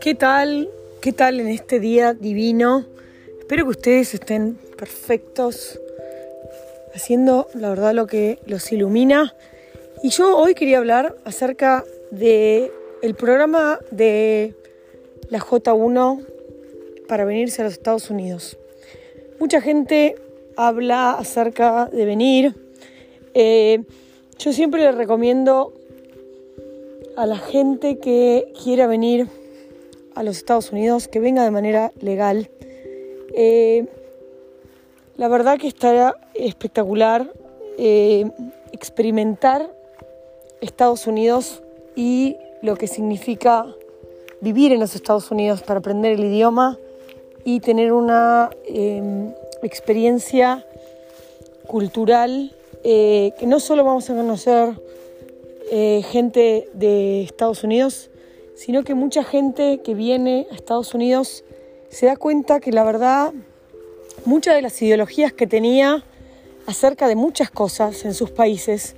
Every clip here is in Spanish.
¿Qué tal? ¿Qué tal en este día divino? Espero que ustedes estén perfectos, haciendo la verdad lo que los ilumina. Y yo hoy quería hablar acerca de el programa de la J1 para venirse a los Estados Unidos. Mucha gente habla acerca de venir. Eh, yo siempre le recomiendo a la gente que quiera venir a los Estados Unidos que venga de manera legal. Eh, la verdad que estará espectacular eh, experimentar Estados Unidos y lo que significa vivir en los Estados Unidos para aprender el idioma y tener una em, experiencia cultural eh, que no solo vamos a conocer gente de Estados Unidos, sino que mucha gente que viene a Estados Unidos se da cuenta que la verdad muchas de las ideologías que tenía acerca de muchas cosas en sus países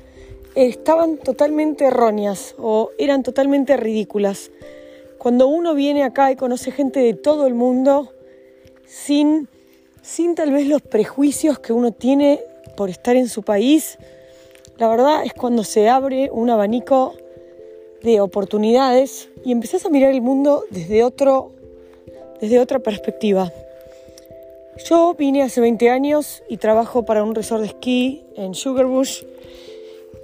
estaban totalmente erróneas o eran totalmente ridículas. Cuando uno viene acá y conoce gente de todo el mundo sin, sin tal vez los prejuicios que uno tiene por estar en su país, la verdad es cuando se abre un abanico de oportunidades y empezás a mirar el mundo desde, otro, desde otra perspectiva. Yo vine hace 20 años y trabajo para un resort de esquí en Sugarbush,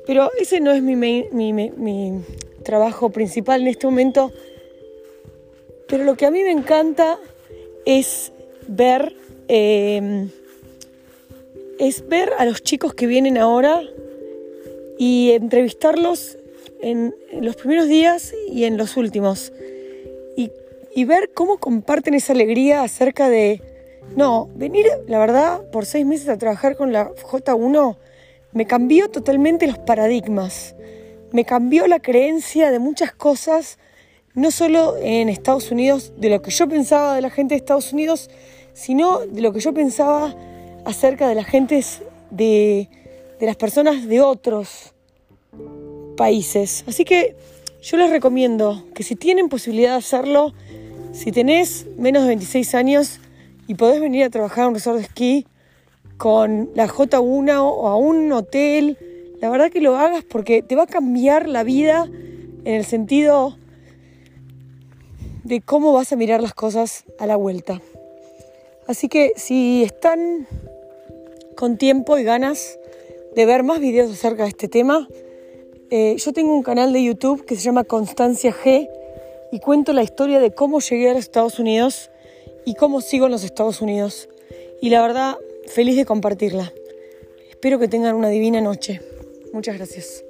pero ese no es mi, mi, trabajo principal en este momento. Pero lo que a mí me encanta es ver, em, es ver a los chicos que vienen ahora y entrevistarlos en, los primeros días y en los últimos. Y, ver cómo comparten esa alegría acerca de, no, venir, la verdad, por seis meses a trabajar con la J1 me cambió totalmente los paradigmas, me cambió la creencia de muchas cosas, no solo en Estados Unidos, de lo que yo pensaba de la gente de Estados Unidos, sino de lo que yo pensaba acerca de la gente de, de las personas de otros países. Así que yo les recomiendo que si tienen posibilidad de hacerlo, si tenés menos de 26 años y podés venir a trabajar a un resort de esquí con la J1 o a un hotel, la verdad que lo hagas porque te va a cambiar la vida en el sentido de cómo vas a mirar las cosas a la vuelta. Así que si están con tiempo y ganas de ver más videos acerca de este tema, eh, yo tengo un canal de YouTube que se llama Constancia G y cuento la historia de cómo llegué a los Estados Unidos y cómo sigo en los Estados Unidos. Y la verdad, feliz de compartirla. Espero que tengan una divina noche. Muchas gracias.